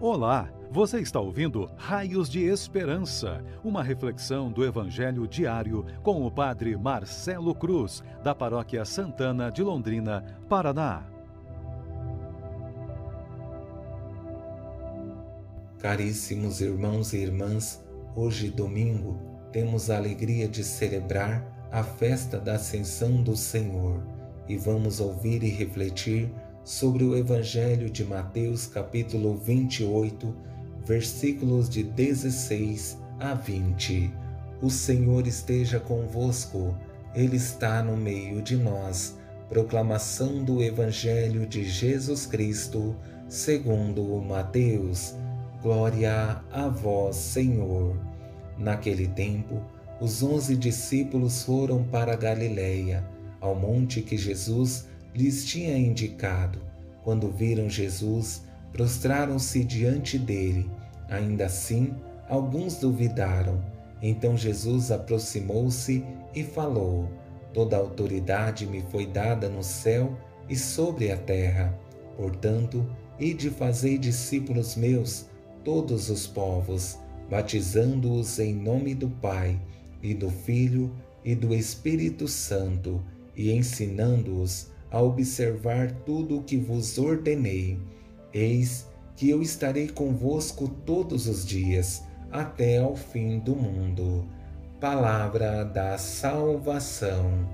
Olá, você está ouvindo Raios de Esperança, uma reflexão do Evangelho diário com o Padre Marcelo Cruz, da Paróquia Santana de Londrina, Paraná. Caríssimos irmãos e irmãs, hoje domingo temos a alegria de celebrar a festa da Ascensão do Senhor e vamos ouvir e refletir sobre o Evangelho de Mateus, capítulo 28, versículos de 16 a 20. O Senhor esteja convosco, Ele está no meio de nós. Proclamação do Evangelho de Jesus Cristo, segundo Mateus. Glória a vós, Senhor. Naquele tempo, os onze discípulos foram para Galiléia, ao monte que Jesus lhes tinha indicado. Quando viram Jesus, prostraram-se diante dele. Ainda assim, alguns duvidaram. Então Jesus aproximou-se e falou: Toda autoridade me foi dada no céu e sobre a terra. Portanto, ide fazei discípulos meus, todos os povos, batizando-os em nome do Pai, e do Filho e do Espírito Santo, e ensinando-os a observar tudo o que vos ordenei. Eis que eu estarei convosco todos os dias, até ao fim do mundo. Palavra da salvação.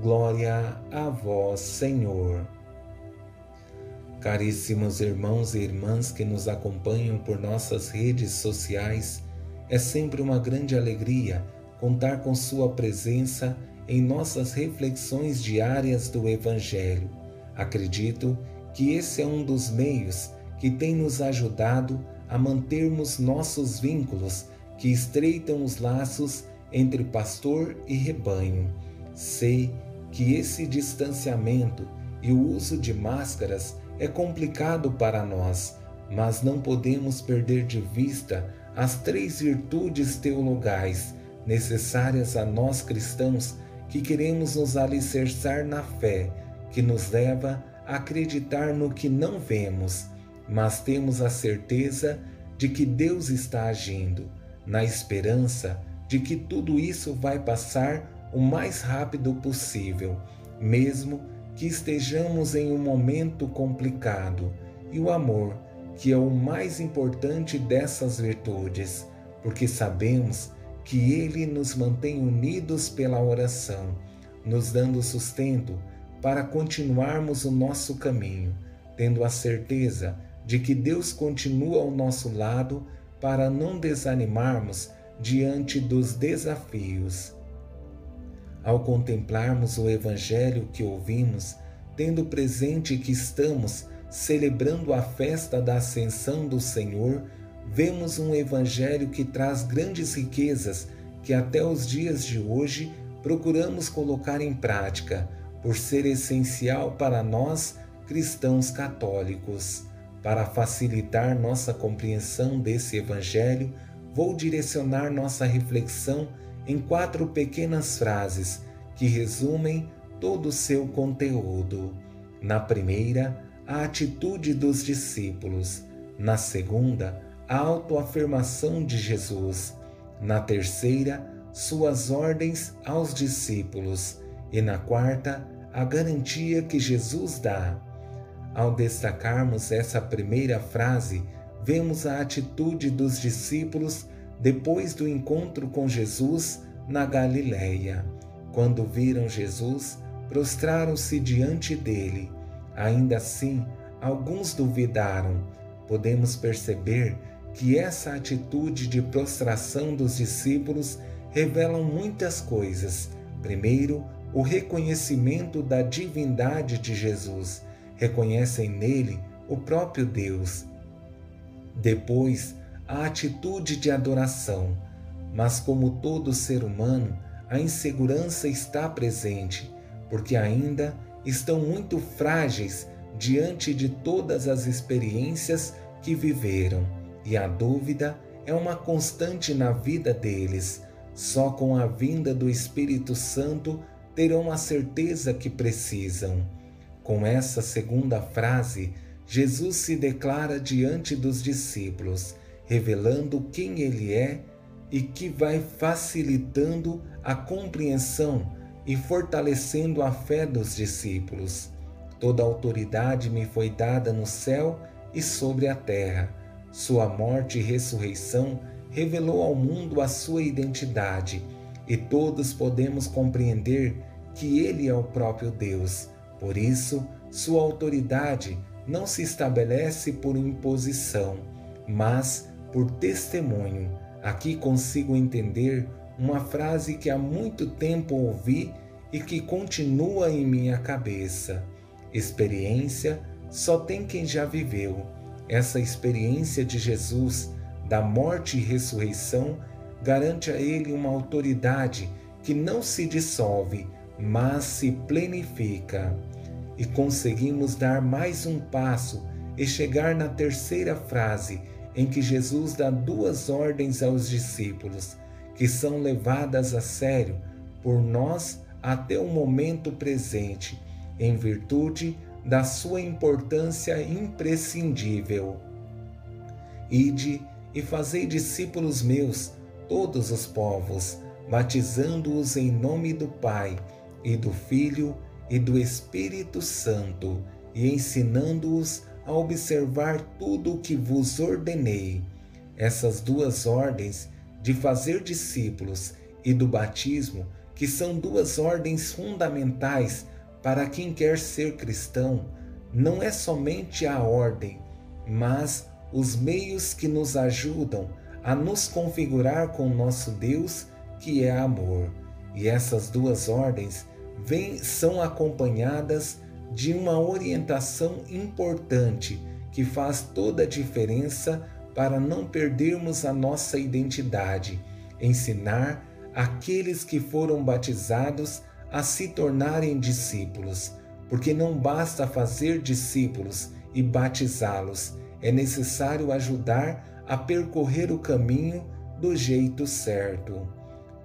Glória a vós, Senhor. Caríssimos irmãos e irmãs que nos acompanham por nossas redes sociais, é sempre uma grande alegria contar com Sua presença em nossas reflexões diárias do Evangelho. Acredito que esse é um dos meios que tem nos ajudado a mantermos nossos vínculos que estreitam os laços entre pastor e rebanho. Sei que esse distanciamento e o uso de máscaras é complicado para nós, mas não podemos perder de vista as três virtudes teologais necessárias a nós cristãos que queremos nos alicerçar na fé, que nos leva a acreditar no que não vemos, mas temos a certeza de que Deus está agindo, na esperança de que tudo isso vai passar o mais rápido possível, mesmo que estejamos em um momento complicado, e o amor, que é o mais importante dessas virtudes, porque sabemos que Ele nos mantém unidos pela oração, nos dando sustento para continuarmos o nosso caminho, tendo a certeza de que Deus continua ao nosso lado para não desanimarmos diante dos desafios. Ao contemplarmos o Evangelho que ouvimos, tendo presente que estamos celebrando a festa da Ascensão do Senhor, vemos um Evangelho que traz grandes riquezas que até os dias de hoje procuramos colocar em prática, por ser essencial para nós cristãos católicos. Para facilitar nossa compreensão desse Evangelho, vou direcionar nossa reflexão em quatro pequenas frases que resumem todo o seu conteúdo. Na primeira, a atitude dos discípulos. Na segunda, a autoafirmação de Jesus, na terceira, suas ordens aos discípulos e na quarta, a garantia que Jesus dá. Ao destacarmos essa primeira frase, vemos a atitude dos discípulos depois do encontro com Jesus na Galileia. Quando viram Jesus, prostraram-se diante dele. Ainda assim, alguns duvidaram. Podemos perceber que essa atitude de prostração dos discípulos revela muitas coisas. Primeiro, o reconhecimento da divindade de Jesus, reconhecem nele o próprio Deus. Depois, a atitude de adoração. Mas, como todo ser humano, a insegurança está presente, porque ainda estão muito frágeis diante de todas as experiências que viveram e a dúvida é uma constante na vida deles. Só com a vinda do Espírito Santo terão a certeza que precisam. Com essa segunda frase, Jesus se declara diante dos discípulos, revelando quem ele é e que vai facilitando a compreensão e fortalecendo a fé dos discípulos. Toda autoridade me foi dada no céu e sobre a terra. Sua morte e ressurreição revelou ao mundo a sua identidade, e todos podemos compreender que ele é o próprio Deus. Por isso, sua autoridade não se estabelece por imposição, mas por testemunho. Aqui consigo entender uma frase que há muito tempo ouvi e que continua em minha cabeça. Experiência só tem quem já viveu. Essa experiência de Jesus, da morte e ressurreição, garante a ele uma autoridade que não se dissolve, mas se plenifica. E conseguimos dar mais um passo e chegar na terceira frase, em que Jesus dá duas ordens aos discípulos, que são levadas a sério por nós até o momento presente, em virtude da sua importância imprescindível. Ide e fazei discípulos meus todos os povos, batizando-os em nome do Pai e do Filho e do Espírito Santo, e ensinando-os a observar tudo o que vos ordenei. Essas duas ordens, de fazer discípulos e do batismo, que são duas ordens fundamentais para quem quer ser cristão, não é somente a ordem, mas os meios que nos ajudam a nos configurar com nosso Deus, que é amor. E essas duas ordens são acompanhadas de uma orientação importante que faz toda a diferença para não perdermos a nossa identidade, ensinar aqueles que foram batizados a se tornarem discípulos, porque não basta fazer discípulos e batizá-los, é necessário ajudar a percorrer o caminho do jeito certo.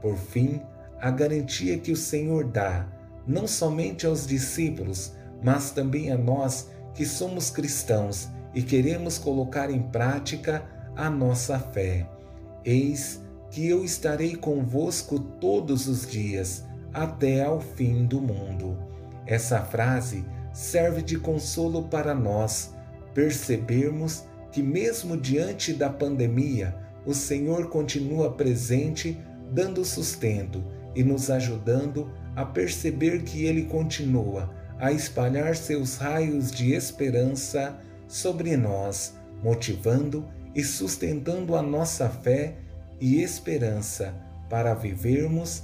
Por fim, a garantia que o Senhor dá não somente aos discípulos, mas também a nós que somos cristãos e queremos colocar em prática a nossa fé. Eis que eu estarei convosco todos os dias, até ao fim do mundo. Essa frase serve de consolo para nós percebermos que, mesmo diante da pandemia, o Senhor continua presente, dando sustento e nos ajudando a perceber que Ele continua a espalhar seus raios de esperança sobre nós, motivando e sustentando a nossa fé e esperança para vivermos